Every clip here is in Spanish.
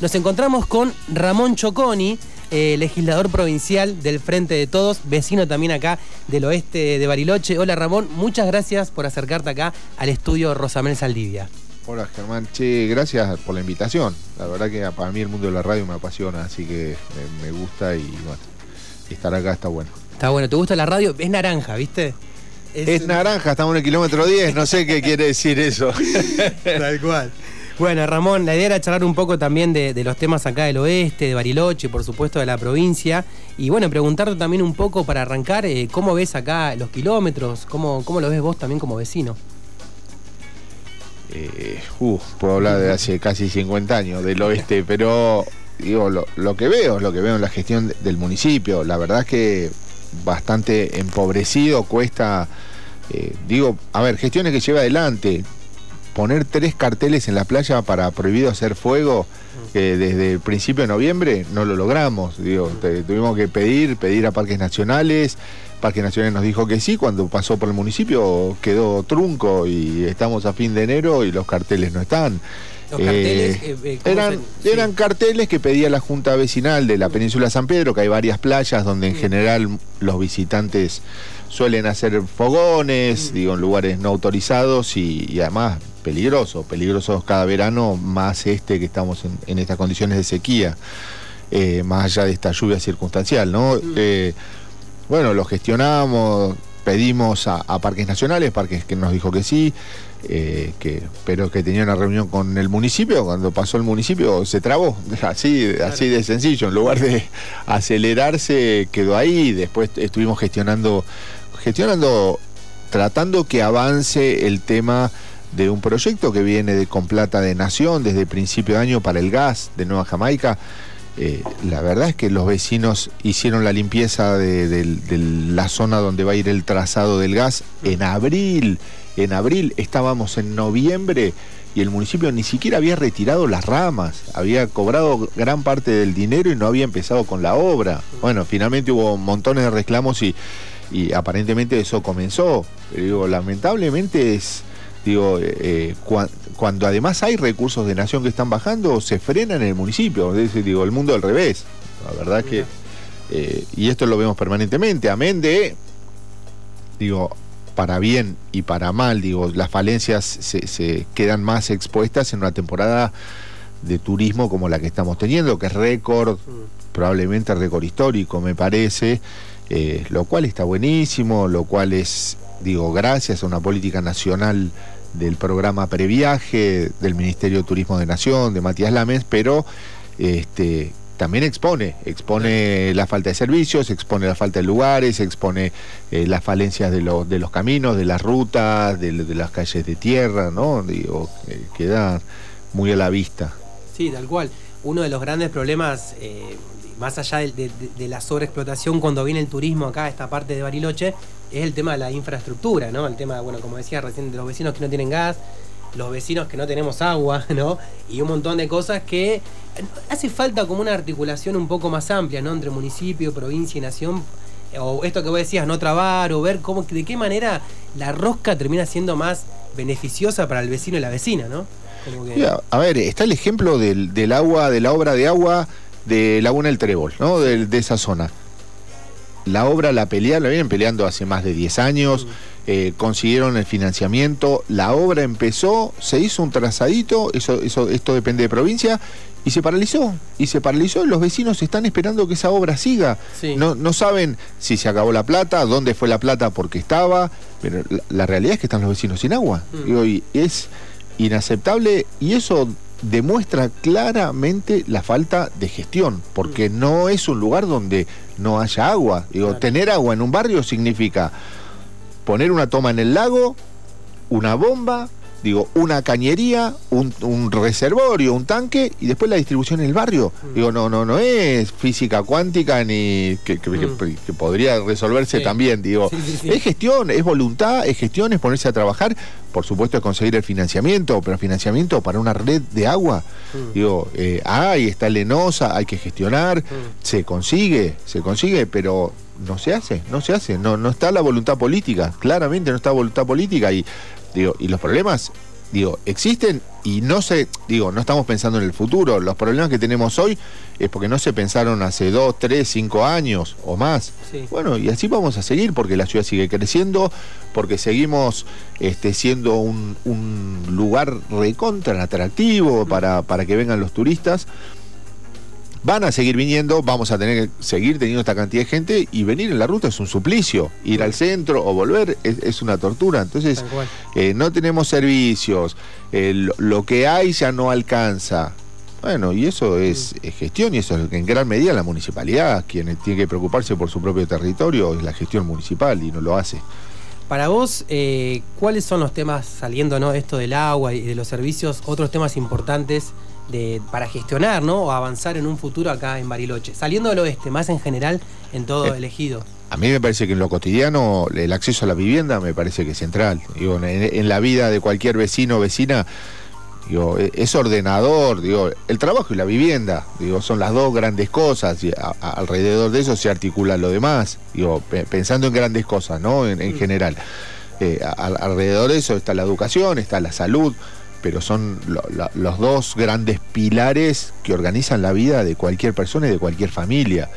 nos encontramos con Ramón Choconi, eh, legislador provincial del Frente de Todos, vecino también acá del oeste de Bariloche. Hola Ramón, muchas gracias por acercarte acá al estudio Rosamel Saldivia. Hola Germán, che, gracias por la invitación. La verdad que para mí el mundo de la radio me apasiona, así que me, gusta y bueno, estar acá está bueno. Está bueno, ¿te gusta la radio? Es naranja, ¿viste? Es, naranja, estamos en el kilómetro 10, no sé qué quiere decir eso. Tal cual. Bueno, Ramón, la idea era charlar un poco también de, los temas acá del oeste, de Bariloche, por supuesto de la provincia. Y bueno, preguntarte también un poco para arrancar, eh, ¿cómo ves acá los kilómetros? ¿Cómo, ¿Cómo lo ves vos también como vecino? Eh, uh, puedo hablar de hace casi 50 años del oeste, pero digo, lo, lo que veo es lo que veo en la gestión del municipio. La verdad es que bastante empobrecido, cuesta, eh, digo, a ver, gestiones que lleva adelante, poner tres carteles en la playa para prohibido hacer fuego, que desde el principio de noviembre no lo logramos, digo, tuvimos que pedir, pedir a Parques Nacionales, Parques Nacionales nos dijo que sí, cuando pasó por el municipio quedó trunco y estamos a fin de enero y los carteles no están. Los carteles, eh, eh, eran, eran carteles que pedía la Junta Vecinal de la Península San Pedro, que hay varias playas donde en general los visitantes suelen hacer fogones, digo, en lugares no autorizados y, además peligrosos, peligrosos cada verano, más este que estamos en, estas condiciones de sequía, eh, más allá de esta lluvia circunstancial, ¿no? bueno, lo gestionamos, pedimos a, Parques Nacionales, Parques que nos dijo que sí, eh, que, pero que tenía una reunión con el municipio, cuando pasó el municipio se trabó, así, así de sencillo, en lugar de acelerarse quedó ahí, después estuvimos gestionando, gestionando, tratando que avance el tema de un proyecto que viene de Con Plata de Nación desde principio de año para el gas de Nueva Jamaica eh, la verdad es que los vecinos hicieron la limpieza de, la zona donde va a ir el trazado del gas en abril. En abril estábamos en noviembre y el municipio ni siquiera había retirado las ramas, había cobrado gran parte del dinero y no había empezado con la obra. Bueno, finalmente hubo montones de reclamos y, y aparentemente eso comenzó. Pero digo, lamentablemente es Digo, eh, eh, cuando además hay recursos de nación que están bajando, se frenan en el municipio. Es decir, digo, el mundo al revés. La verdad que. Eh, y esto lo vemos permanentemente. Amén de. Digo, para bien y para mal, digo, las falencias se, quedan más expuestas en una temporada de turismo como la que estamos teniendo, que es récord, probablemente récord histórico, me parece, lo cual está buenísimo, lo cual es, digo, gracias a una política nacional del programa Previaje, del Ministerio de Turismo de Nación, de Matías Lames, pero este, también expone, expone la falta de servicios, expone la falta de lugares, expone eh, las falencias de, de, los caminos, de las rutas, de, las calles de tierra, ¿no? Digo, queda muy a la vista. Sí, tal cual. Uno de los grandes problemas, eh, más allá de, de, la sobreexplotación cuando viene el turismo acá a esta parte de Bariloche, es el tema de la infraestructura, ¿no? El tema, bueno, como decía recién, de los vecinos que no tienen gas, los vecinos que no tenemos agua, ¿no? Y un montón de cosas que hace falta como una articulación un poco más amplia, ¿no? Entre municipio, provincia y nación. O esto que vos decías, no trabar, o ver cómo, de qué manera la rosca termina siendo más beneficiosa para el vecino y la vecina, ¿no? a ver, está el ejemplo del, agua, de la obra de agua de Laguna del Trébol, ¿no? De, de esa zona la obra la pelearon, la vienen peleando hace más de 10 años, eh, consiguieron el financiamiento, la obra empezó, se hizo un trazadito, eso, eso, esto depende de provincia, y se paralizó, y se paralizó, los vecinos están esperando que esa obra siga. No, no saben si se acabó la plata, dónde fue la plata porque estaba, pero la, realidad es que están los vecinos sin agua. Mm. Y es inaceptable y eso demuestra claramente la falta de gestión, porque mm. no es un lugar donde no haya agua. Digo, tener agua en un barrio significa poner una toma en el lago, una bomba, digo, una cañería, un, reservorio, un tanque y después la distribución en el barrio. Mm. Digo, no, no, no es física cuántica ni que, mm. podría resolverse también. Digo, es gestión, es voluntad, es gestión, es ponerse a trabajar. Por supuesto, es conseguir el financiamiento, pero financiamiento para una red de agua. Mm. Digo, eh, ahí está Lenosa, hay que gestionar, se consigue, se consigue, pero no se hace, no se hace, no, no está la voluntad política, claramente no está voluntad política y Digo, y los problemas digo, existen y no se, digo, no estamos pensando en el futuro. Los problemas que tenemos hoy es porque no se pensaron hace dos, tres, cinco años o más. Bueno, y así vamos a seguir porque la ciudad sigue creciendo, porque seguimos este, siendo un, un lugar recontra atractivo para, para que vengan los turistas van a seguir viniendo, vamos a tener que seguir teniendo esta cantidad de gente y venir en la ruta es un suplicio. Ir al centro o volver es, una tortura. Entonces, eh, no tenemos servicios, eh, lo, que hay ya no alcanza. Bueno, y eso es, gestión y eso es en gran medida la municipalidad, quien tiene que preocuparse por su propio territorio, es la gestión municipal y no lo hace. Para vos, eh, ¿cuáles son los temas, saliendo ¿no? esto del agua y de los servicios, otros temas importantes para gestionar ¿no? o avanzar en un futuro acá en Bariloche? Saliendo del oeste, más en general en todo eh, el ejido. A mí me parece que en lo cotidiano el acceso a la vivienda me parece que es central. Digo, en, la vida de cualquier vecino o vecina digo, e, es ordenador, digo, el trabajo y la vivienda, digo, son las dos grandes cosas y alrededor de eso se articula lo demás, digo, pensando en grandes cosas, ¿no? En, mm. general. Eh, alrededor de eso está la educación, está la salud, pero son los dos grandes pilares que organizan la vida de cualquier persona y de cualquier familia.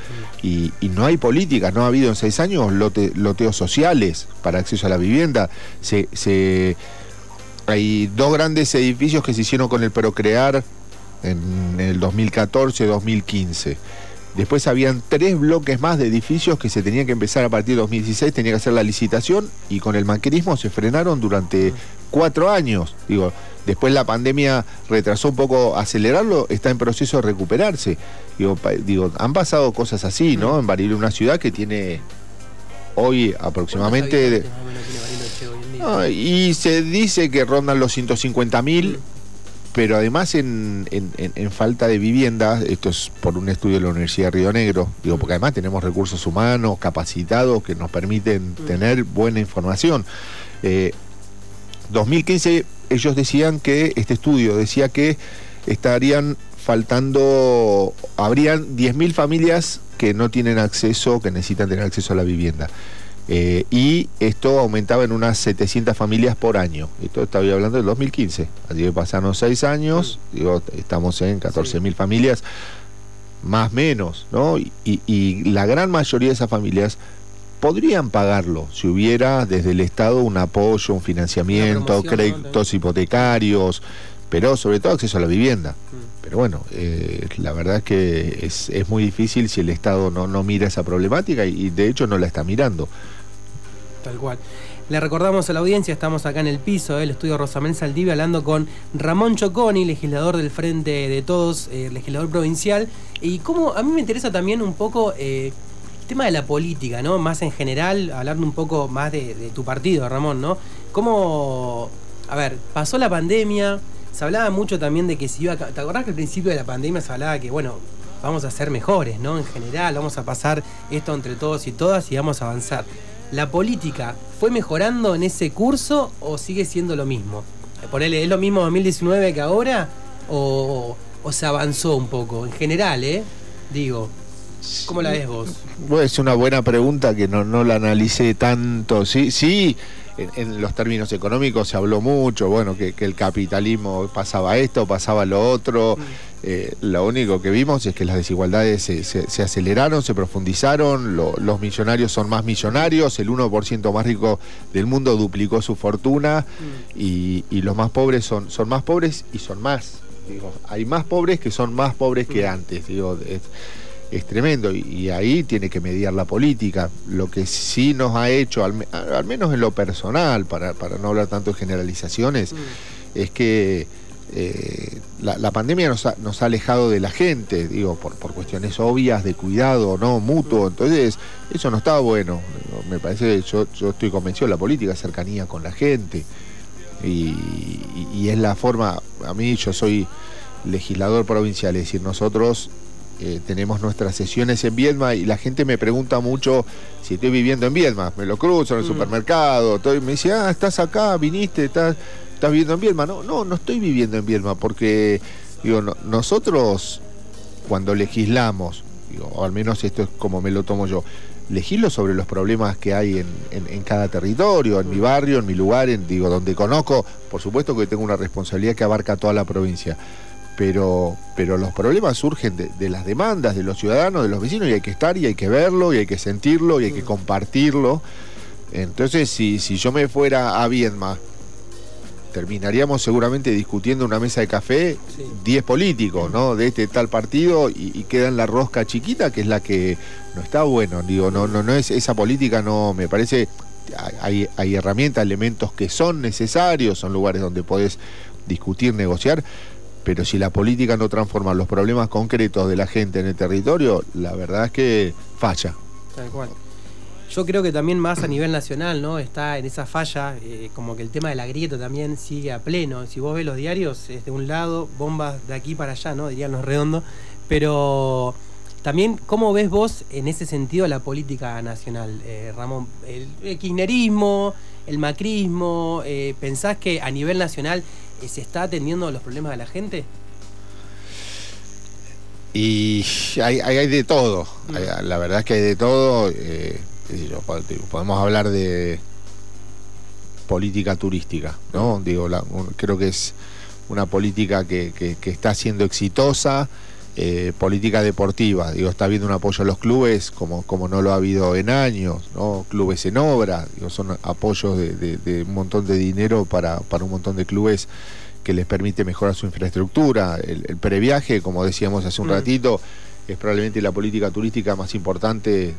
Y, no hay políticas, no ha habido en seis años loteos sociales para acceso a la vivienda. Se, hay dos grandes edificios que se hicieron con el Procrear en el 2014-2015. Después habían tres bloques más de edificios que se tenían que empezar a partir de 2016, tenía que hacer la licitación y con el manquerismo se frenaron durante cuatro años. Digo, después la pandemia retrasó un poco acelerarlo, está en proceso de recuperarse. Digo, digo han pasado cosas así, ¿no? En Bariloche, una ciudad que tiene hoy aproximadamente... y se dice que rondan los 150 mil pero además en, falta de vivienda, esto es por un estudio de la Universidad de Río Negro, digo, porque además tenemos recursos humanos capacitados que nos permiten mm. tener buena información. 2015 eh, ellos decían que, este estudio decía que estarían faltando, habrían 10.000 familias que no tienen acceso, que necesitan tener acceso a la vivienda. Eh, y esto aumentaba en unas 700 familias por año. Esto estaba hablando del 2015. Así que pasaron seis años, digo, estamos en 14.000 familias, más menos, ¿no? Y, la gran mayoría de esas familias podrían pagarlo si hubiera desde el Estado un apoyo, un financiamiento, créditos hipotecarios, pero sobre todo acceso a la vivienda. Mm. Pero bueno, eh, la verdad es que es, muy difícil si el Estado no, no mira esa problemática y de hecho no la está mirando. Tal cual. Le recordamos a la audiencia, estamos acá en el piso del estudio Rosamel Saldivia hablando con Ramón Choconi, legislador del Frente de Todos, eh, legislador provincial. Y cómo a mí me interesa también un poco eh, tema de la política, ¿no? Más en general, hablando un poco más de, tu partido, Ramón, ¿no? ¿Cómo, a ver, pasó la pandemia, se hablaba mucho también de que si iba... ¿Te acordás que al principio de la pandemia se hablaba que, bueno, vamos a ser mejores, ¿no? En general, vamos a pasar esto entre todos y todas y vamos a avanzar. ¿La política fue mejorando en ese curso o sigue siendo lo mismo? Ponele, ¿es lo mismo 2019 que ahora? ¿O, se avanzó un poco? En general, ¿eh? Digo. ¿Cómo la ves vos? Bueno, es una buena pregunta que no, no la analicé tanto. Sí, sí, en, los términos económicos se habló mucho, bueno, que, el capitalismo pasaba esto, pasaba lo otro. Mm. Eh, lo único que vimos es que las desigualdades se, aceleraron, se profundizaron, los millonarios son más millonarios, el 1% más rico del mundo duplicó su fortuna mm. y, los más pobres son, son más pobres y son más. Digo, hay más pobres que son más pobres que mm. antes. Digo, es tremendo y, ahí tiene que mediar la política. Lo que sí nos ha hecho, al, menos en lo personal, para, no hablar tanto de generalizaciones, mm. es que eh, la, pandemia nos ha, nos ha, alejado de la gente, digo, por, por cuestiones obvias de cuidado, ¿no? Mutuo. Mm. Entonces, eso no está bueno. Me parece, yo, yo estoy convencido de la política, cercanía con la gente. Y, y es la forma, a mí yo soy legislador provincial, es decir, nosotros eh, tenemos nuestras sesiones en Viedma y la gente me pregunta mucho si estoy viviendo en Viedma. Me lo cruzo en el mm. supermercado, me dice, ah, estás acá, viniste, estás, estás viviendo en Viedma. No, no, no estoy viviendo en Viedma porque digo, nosotros cuando legislamos, o al menos esto es como me lo tomo yo, legislo sobre los problemas que hay en, cada territorio, en mi barrio, en mi lugar, en, digo, donde conozco, por supuesto que tengo una responsabilidad que abarca toda la provincia. Pero, pero los problemas surgen de, las demandas de los ciudadanos, de los vecinos, y hay que estar, y hay que verlo, y hay que sentirlo, y hay que compartirlo. Entonces, si, si yo me fuera a Viedma, terminaríamos seguramente discutiendo una mesa de café 10 políticos, ¿no? De este tal partido y, queda en la rosca chiquita, que es la que no está bueno. Digo, no, no, no es esa política, no, me parece. Hay, hay herramientas, elementos que son necesarios, son lugares donde podés discutir, negociar, pero si la política no transforma los problemas concretos de la gente en el territorio, la verdad es que falla. Tal cual. Yo creo que también más a nivel nacional, ¿no? Está en esa falla, eh, como que el tema de la grieta también sigue a pleno. Si vos ves los diarios, es de un lado, bombas de aquí para allá, ¿no? Dirían los redondos. Pero también, ¿cómo ves vos en ese sentido la política nacional, eh, Ramón? El, kirchnerismo, el macrismo, eh, ¿pensás que a nivel nacional se está atendiendo los problemas de la gente? Y hay, hay, de todo, mm. la verdad es que hay de todo podemos hablar de política turística, ¿no? Digo, creo que es una política que, está siendo exitosa, eh, política deportiva, digo, está habiendo un apoyo a los clubes como, como no lo ha habido en años, ¿no? Clubes en obra, digo, son apoyos de, un montón de dinero para, un montón de clubes que les permite mejorar su infraestructura. El, previaje, como decíamos hace un mm. ratito, es probablemente la política turística más importante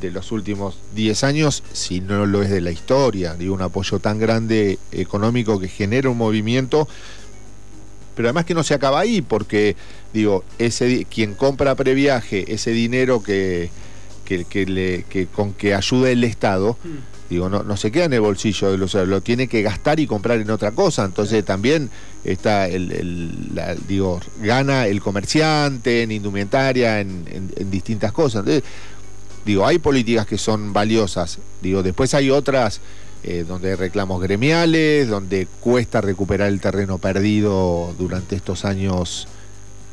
de los últimos 10 años, si no lo es de la historia. Digo, un apoyo tan grande económico que genera un movimiento, pero además que no se acaba ahí, porque, digo, ese quien compra previaje, ese dinero que, que, le, que con que ayuda el Estado, hmm. digo, no, no se queda en el bolsillo, de los, lo tiene que gastar y comprar en otra cosa. Entonces también está el, digo, gana el comerciante en indumentaria, en, en distintas cosas. Entonces, Digo, hay políticas que son valiosas, digo, después hay otras eh, donde hay reclamos gremiales, donde cuesta recuperar el terreno perdido durante estos años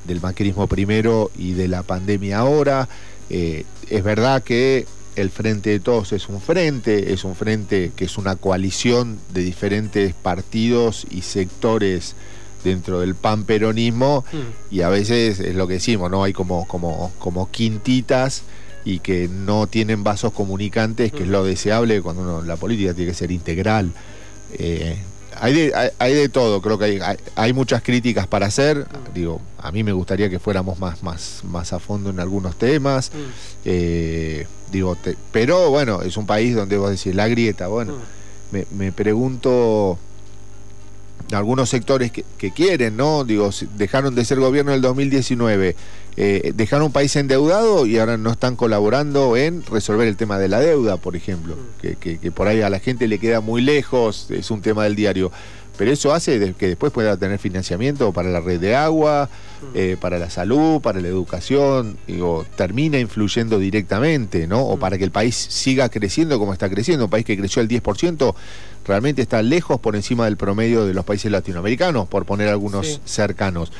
del macrismo primero y de la pandemia ahora. Eh, es verdad que el Frente de Todos es un frente, es un frente que es una coalición de diferentes partidos y sectores dentro del panperonismo mm. y a veces es lo que decimos, ¿no? Hay como, como, como quintitas y que no tienen vasos comunicantes, que es lo deseable cuando uno, la política tiene que ser integral. Eh, hay, de, hay, de todo, creo que hay, hay, muchas críticas para hacer. Digo, a mí me gustaría que fuéramos más, más, más a fondo en algunos temas. Eh, digo, pero bueno, es un país donde vos decís la grieta. Bueno, me, me pregunto algunos sectores que, quieren, ¿no? Digo, dejaron de ser gobierno en el 2019, eh, dejaron un país endeudado y ahora no están colaborando en resolver el tema de la deuda, por ejemplo, mm. que, por ahí a la gente le queda muy lejos, es un tema del diario. Pero eso hace que después pueda tener financiamiento para la red de agua, mm. eh, para la salud, para la educación, digo, termina influyendo directamente, ¿no? O mm. para que el país siga creciendo como está creciendo, un país que creció el 10%, realmente está lejos por encima del promedio de los países latinoamericanos, por poner algunos cercanos.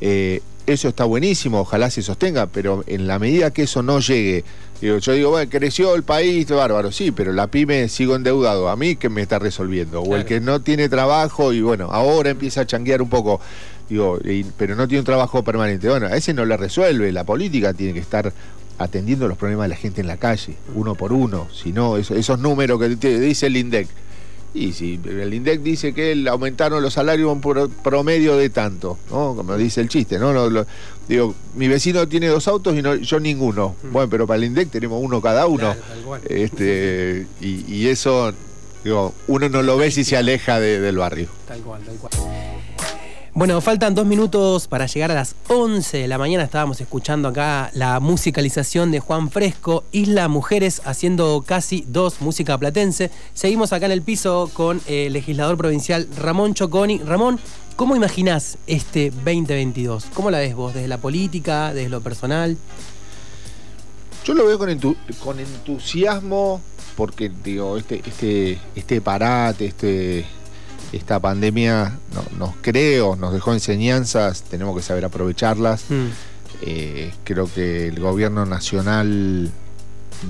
Eh, eso está buenísimo, ojalá se sostenga, pero en la medida que eso no llegue, yo digo, bueno, creció el país, bárbaro, sí, pero la pyme sigo endeudado, a mí que me está resolviendo, o el que no tiene trabajo y bueno, ahora empieza a changuear un poco, digo, pero no tiene un trabajo permanente, bueno, a ese no le resuelve, la política tiene que estar atendiendo los problemas de la gente en la calle, uno por uno, si no, esos números que dice el INDEC, y si el INDEC dice que aumentaron los salarios por promedio de tanto, ¿no? Como dice el chiste, ¿no? digo, mi vecino tiene dos autos y no, yo ninguno. Mm. Bueno, pero para el INDEC tenemos uno cada uno. este, y, eso, digo, uno no lo ve si se aleja del barrio. Tal cual, tal cual. Bueno, faltan dos minutos para llegar a las 11 de la mañana. Estábamos escuchando acá la musicalización de Juan Fresco, Isla Mujeres, haciendo casi dos música platense. Seguimos acá en el piso con el legislador provincial Ramón Choconi. Ramón, ¿cómo imaginás este 2022? ¿Cómo la ves vos? ¿Desde la política, desde lo personal? Yo lo veo con, entusiasmo porque, digo, este, este, este parate, este esta pandemia nos creo, nos dejó enseñanzas, tenemos que saber aprovecharlas. Mm. Eh, creo que el gobierno nacional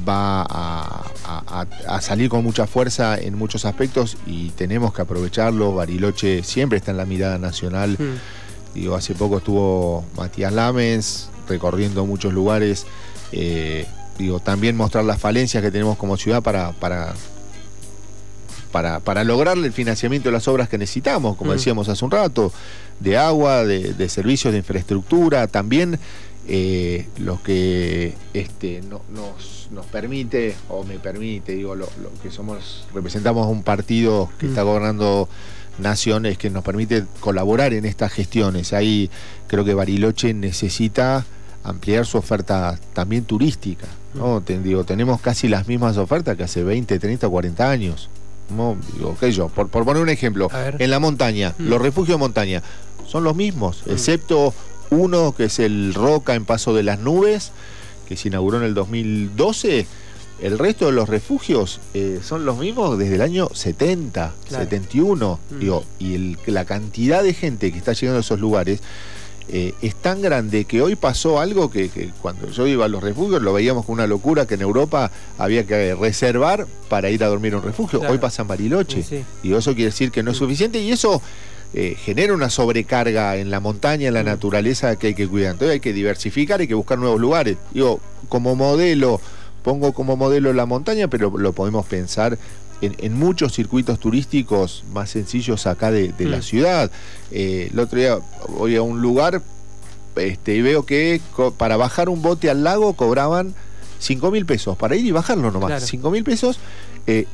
va a, salir con mucha fuerza en muchos aspectos y tenemos que aprovecharlo. Bariloche siempre está en la mirada nacional. Hmm. Digo, hace poco estuvo Matías Lames recorriendo muchos lugares. Eh, digo, también mostrar las falencias que tenemos como ciudad para, para, para, lograr el financiamiento de las obras que necesitamos, como hmm. decíamos hace un rato, de agua, de servicios, de infraestructura, también eh, lo que este, nos, permite, o me permite, digo, lo, que somos, representamos un partido que está mm. gobernando naciones, que nos permite colaborar en estas gestiones. Ahí creo que Bariloche necesita ampliar su oferta también turística. ¿no? Mm. digo, tenemos casi las mismas ofertas que hace 20, 30, 40 años. Digo, ¿qué yo? Por, poner un ejemplo, en la montaña, mm. los refugios de montaña son los mismos, excepto uno, que es el Roca en Paso de las Nubes, que se inauguró en el 2012. El resto de los refugios eh, son los mismos desde el año 70, 71. Mm. Digo, y la cantidad de gente que está llegando a esos lugares eh, es tan grande que hoy pasó algo que, cuando yo iba a los refugios lo veíamos como una locura que en Europa había que reservar para ir a dormir a un refugio. Hoy pasa en Bariloche. Y eso quiere decir que no es suficiente y eso eh, genera una sobrecarga en la montaña, en la naturaleza que hay que cuidar. Entonces hay que diversificar, hay que buscar nuevos lugares. Digo, como modelo, pongo como modelo la montaña, pero lo podemos pensar en, muchos circuitos turísticos más sencillos acá de, la mm. ciudad. Eh, el otro día voy a un lugar este, y veo que para bajar un bote al lago cobraban 5 mil pesos, para ir y bajarlo nomás, 5 mil pesos. Eh,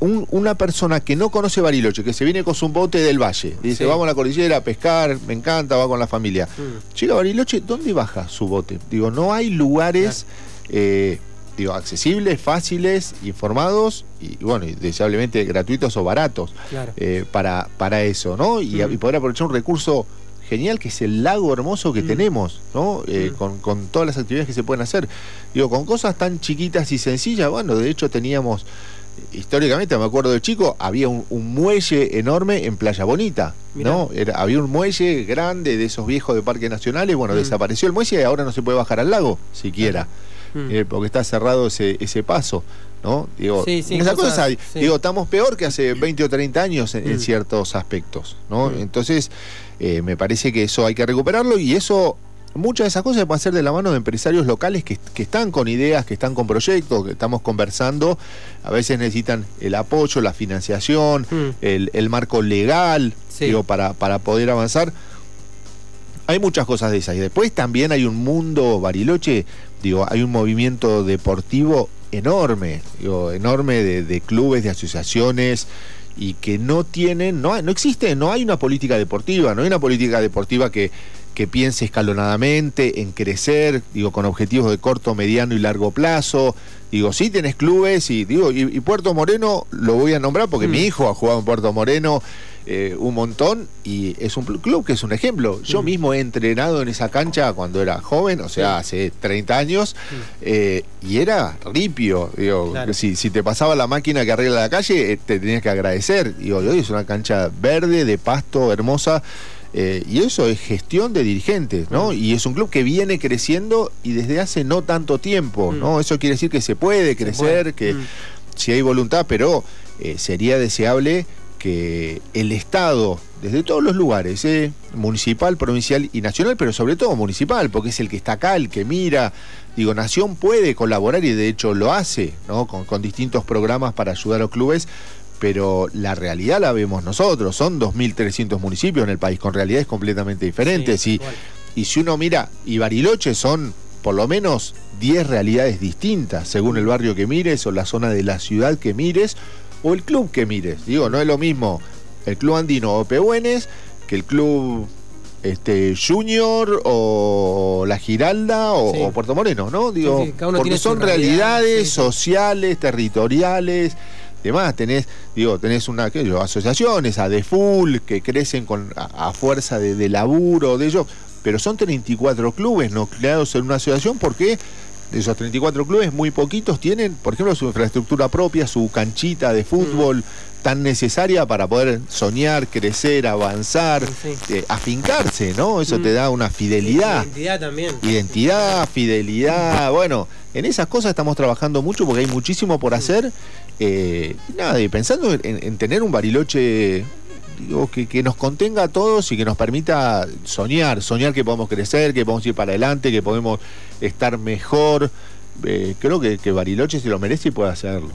una persona que no conoce Bariloche, que se viene con su bote del valle, dice, vamos a la cordillera a pescar, me encanta, va con la familia. Mm. Llega a Bariloche, ¿dónde baja su bote? Digo, no hay lugares eh, digo, accesibles, fáciles, informados y, bueno, deseablemente gratuitos o baratos eh, para, para eso, ¿no? Y, mm. y, poder aprovechar un recurso genial que es el lago hermoso que mm. tenemos, ¿no? Eh, con, con, todas las actividades que se pueden hacer. Digo, con cosas tan chiquitas y sencillas, bueno, de hecho teníamos históricamente, me acuerdo de chico, había un, muelle enorme en Playa Bonita, ¿no? había un muelle grande de esos viejos de parques nacionales, bueno, mm. desapareció el muelle y ahora no se puede bajar al lago siquiera, mm. eh, porque está cerrado ese, ese paso. ¿no? Digo, digo, estamos peor que hace 20 o 30 años en, mm. ciertos aspectos, ¿no? Entonces, eh, me parece que eso hay que recuperarlo y eso muchas de esas cosas se pueden hacer de la mano de empresarios locales que, están con ideas, que están con proyectos, que estamos conversando. A veces necesitan el apoyo, la financiación, hmm. el, marco legal digo, para, para poder avanzar. Hay muchas cosas de esas. Y después también hay un mundo, Bariloche, digo, hay un movimiento deportivo enorme, digo, enorme de, de clubes, de asociaciones y que no tienen, no, no existe, no hay una política deportiva, no hay una política deportiva que, que piense escalonadamente en crecer, digo, con objetivos de corto, mediano y largo plazo. Digo, sí tenés clubes y digo, y, Puerto Moreno lo voy a nombrar porque mi mm. hijo ha jugado en Puerto Moreno eh, un montón y es un club que es un ejemplo. Yo mm. mismo he entrenado en esa cancha cuando era joven, o sea, hace 30 años, eh, y era ripio. Digo, si, si, te pasaba la máquina que arregla la calle, eh, te tenías que agradecer. Digo, hoy es una cancha verde, de pasto, hermosa. Eh, y eso es gestión de dirigentes, ¿no? Mm. Y es un club que viene creciendo y desde hace no tanto tiempo, ¿no? Mm. Eso quiere decir que se puede crecer, que mm. si hay voluntad, pero eh, sería deseable que el Estado, desde todos los lugares, ¿eh? municipal, provincial y nacional, pero sobre todo municipal, porque es el que está acá, el que mira, digo, Nación puede colaborar y de hecho lo hace, ¿no? Con, con distintos programas para ayudar a los clubes, pero la realidad la vemos nosotros. Son 2.300 municipios en el país con realidades completamente diferentes. y, y si uno mira, y Bariloche son por lo menos 10 realidades distintas según el barrio que mires o la zona de la ciudad que mires o el club que mires. Digo, no es lo mismo el club andino o Pehuenes que el club este Junior o La Giralda o, Puerto Moreno, ¿no? Digo, porque son realidades sociales, territoriales demás. Tenés, digo, tenés una yo, asociaciones, a Full, que crecen con, a, fuerza de, laburo de ellos, pero son 34 clubes no creados en una asociación porque de esos 34 clubes, muy poquitos tienen, por ejemplo, su infraestructura propia, su canchita de fútbol mm. tan necesaria para poder soñar, crecer, avanzar, eh, afincarse, ¿no? Eso te mm. da una fidelidad. Identidad también. Identidad, fidelidad, bueno, en esas cosas estamos trabajando mucho porque hay muchísimo por hacer. Eh, nada, y pensando en, tener un bariloche digo, que, nos contenga a todos y que nos permita soñar, soñar que podemos crecer, que podemos ir para adelante, que podemos estar mejor. Eh, creo que, Bariloche se lo merece y puede hacerlo,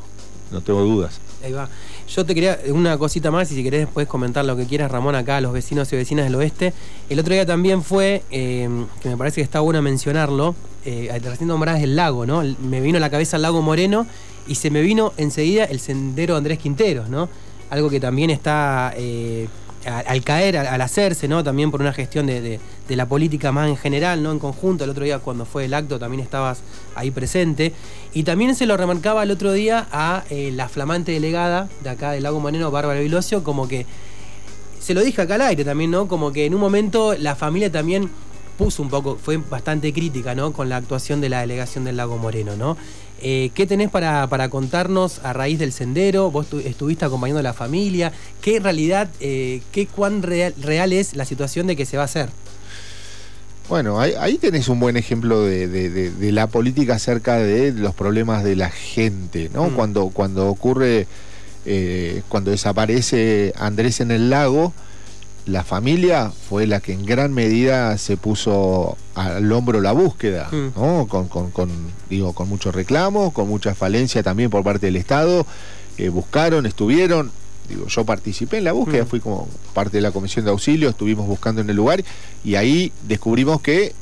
no tengo dudas. Ahí va. Yo te quería una cosita más y si querés después comentar lo que quieras, Ramón, acá a los vecinos y vecinas del oeste. El otro día también fue, eh, que me parece que está bueno mencionarlo, eh, recién nombrás el lago, ¿no? Me vino a la cabeza el lago Moreno y se me vino enseguida el sendero Andrés Quinteros, ¿no? Algo que también está eh, al, caer, al, hacerse, ¿no? También por una gestión de, la política más en general, ¿no? En conjunto. El otro día cuando fue el acto también estabas ahí presente. Y también se lo remarcaba el otro día a eh, la flamante delegada de acá del Lago Moreno, Bárbara Vilosio, como que se lo dije acá al aire también, ¿no? Como que en un momento la familia también puso un poco, fue bastante crítica, ¿no? Con la actuación de la delegación del Lago Moreno, ¿no? Eh, ¿Qué tenés para, contarnos a raíz del sendero? Vos estuviste acompañando a la familia. ¿Qué realidad, eh, qué cuán real, es la situación de que se va a hacer? Bueno, ahí, tenés un buen ejemplo de, la política acerca de los problemas de la gente, ¿no? Mm. Cuando, cuando ocurre, eh, cuando desaparece Andrés en el lago, la familia fue la que en gran medida se puso al hombro la búsqueda, mm. ¿no? Con, con, digo, con mucho reclamo, con mucha falencia también por parte del Estado. Eh, buscaron, estuvieron, digo, yo participé en la búsqueda, mm. fui como parte de la comisión de auxilio, estuvimos buscando en el lugar y ahí descubrimos que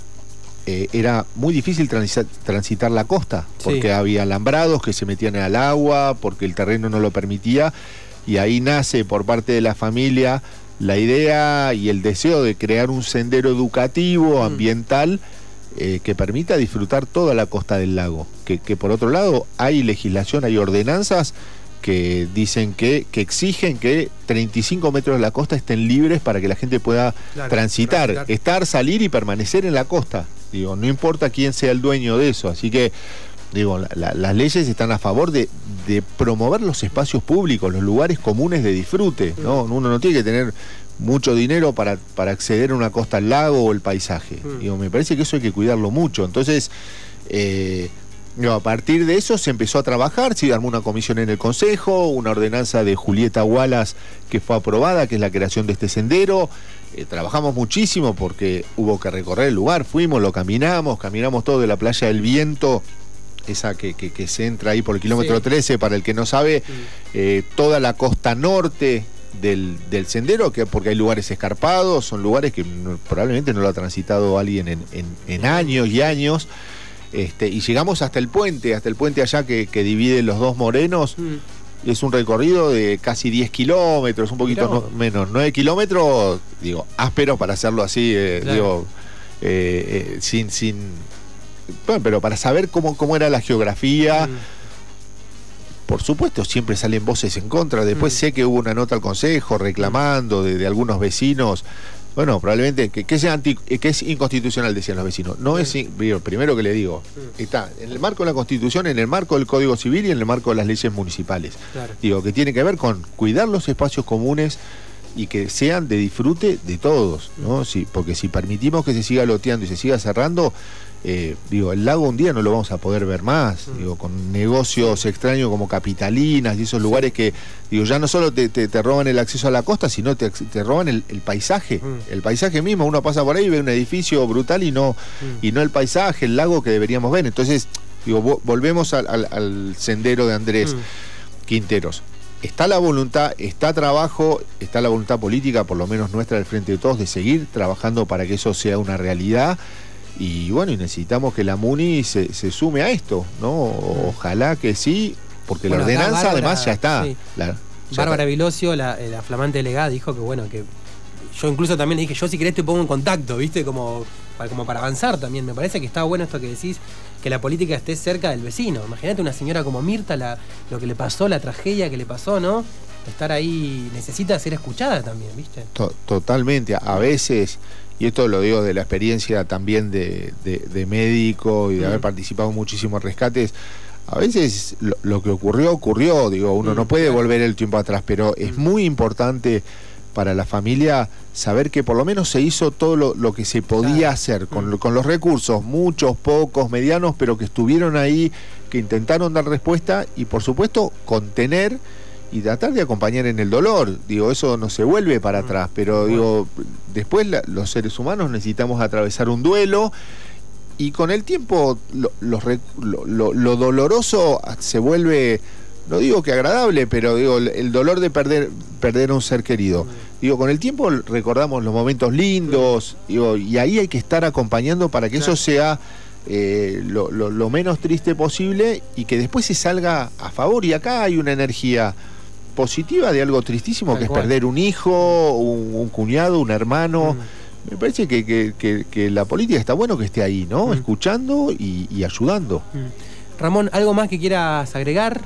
eh, era muy difícil transitar, la costa, porque había alambrados que se metían al agua, porque el terreno no lo permitía, y ahí nace por parte de la familia la idea y el deseo de crear un sendero educativo, ambiental, eh, que permita disfrutar toda la costa del lago. Que, por otro lado hay legislación, hay ordenanzas que dicen que, que, exigen que 35 metros de la costa estén libres para que la gente pueda transitar, estar, salir y permanecer en la costa. Digo, no importa quién sea el dueño de eso. Así que digo, las leyes están a favor de, promover los espacios públicos, los lugares comunes de disfrute, ¿no? Mm. Uno no tiene que tener mucho dinero para, para acceder a una costa al lago o el paisaje. Mm. Digo, me parece que eso hay que cuidarlo mucho. Entonces, eh, a partir de eso se empezó a trabajar, se armó una comisión en el Consejo, una ordenanza de Julieta Wallace que fue aprobada, que es la creación de este sendero. Eh, trabajamos muchísimo porque hubo que recorrer el lugar, fuimos, lo caminamos, caminamos todo de la playa del viento esa que, se entra ahí por el kilómetro 13, para el que no sabe, eh, toda la costa norte del, sendero, que, porque hay lugares escarpados, son lugares que probablemente no lo ha transitado alguien en, años y años. Este, y llegamos hasta el puente, hasta el puente allá que, divide los dos morenos. Mm. Es un recorrido de casi 10 kilómetros, un poquito menos, 9 kilómetros, digo, áspero para hacerlo así, eh, digo, eh, sin, sin bueno, pero para saber cómo, cómo era la geografía. Mm. Por supuesto, siempre salen voces en contra. Después mm. sé que hubo una nota al Consejo reclamando de, algunos vecinos. Bueno, probablemente que, que, sea que es inconstitucional, decían los vecinos. No es, primero que le digo, mm. está en el marco de la Constitución, en el marco del Código Civil y en el marco de las leyes municipales. Digo, que tiene que ver con cuidar los espacios comunes y que sean de disfrute de todos, ¿no? Sí, porque si permitimos que se siga loteando y se siga cerrando, eh, digo, el lago un día no lo vamos a poder ver más, mm. digo, con negocios extraños como capitalinas y esos lugares que, digo, ya no solo te, roban el acceso a la costa, sino te, te roban el, paisaje, mm. el paisaje mismo, uno pasa por ahí y ve un edificio brutal y no, mm. y no el paisaje, el lago que deberíamos ver. Entonces, digo, volvemos al, sendero de Andrés Quinteros está la voluntad, está trabajo, está la voluntad política, por lo menos nuestra del Frente de Todos, de seguir trabajando para que eso sea una realidad. Y bueno, y necesitamos que la MUNI se, sume a esto, ¿no? Ojalá que sí, porque la ordenanza además ya está. Bárbara Vilosio, la, la, flamante delegada, dijo que bueno, que yo incluso también le dije, yo si querés te pongo en contacto, ¿viste? Como para, como para avanzar también. Me parece que está bueno esto que decís, que la política esté cerca del vecino. Imagínate una señora como Mirta, la, lo que le pasó, la tragedia que le pasó, ¿no? Estar ahí necesita ser escuchada también, ¿viste? totalmente. A veces, y esto lo digo de la experiencia también de, médico y de haber mm. participado en rescates, a veces lo, que ocurrió, ocurrió, digo, uno no mm, puede volver el tiempo atrás, pero es mm. muy importante para la familia saber que por lo menos se hizo todo lo, que se podía Claro. hacer con, con los recursos, muchos, pocos, medianos, pero que estuvieron ahí, que intentaron dar respuesta y por supuesto contener y tratar de acompañar en el dolor. Digo, eso no se vuelve para Mm. atrás, pero digo, después la- los seres humanos necesitamos atravesar un duelo y con el tiempo lo, los re- lo- lo- lo doloroso se vuelve, no digo que agradable, pero digo, el, el dolor de perder, perder a un ser querido. Digo, con el tiempo recordamos los momentos lindos, digo, y ahí hay que estar acompañando para que Claro. eso sea eh, lo, lo- lo menos triste posible y que después se salga a favor. Y acá hay una energía positiva de algo tristísimo, Tal que es perder un hijo, un, un cuñado, un hermano. Mm. Me parece que, que- que- que la política está bueno que esté ahí, ¿no? Mm. Escuchando y, y ayudando. Mm. Ramón, ¿algo más que quieras agregar?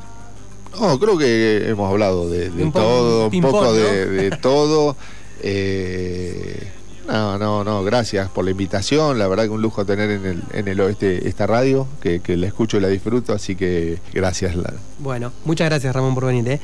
No, creo que hemos hablado de, de Un po- todo, un poco ¿no? de, de todo. Eh, no, no, no, gracias por la invitación. La verdad que un lujo tener en el, en el oeste esta radio, que, que la escucho y la disfruto, así que gracias. Bueno, muchas gracias Ramón por venir. ¿eh?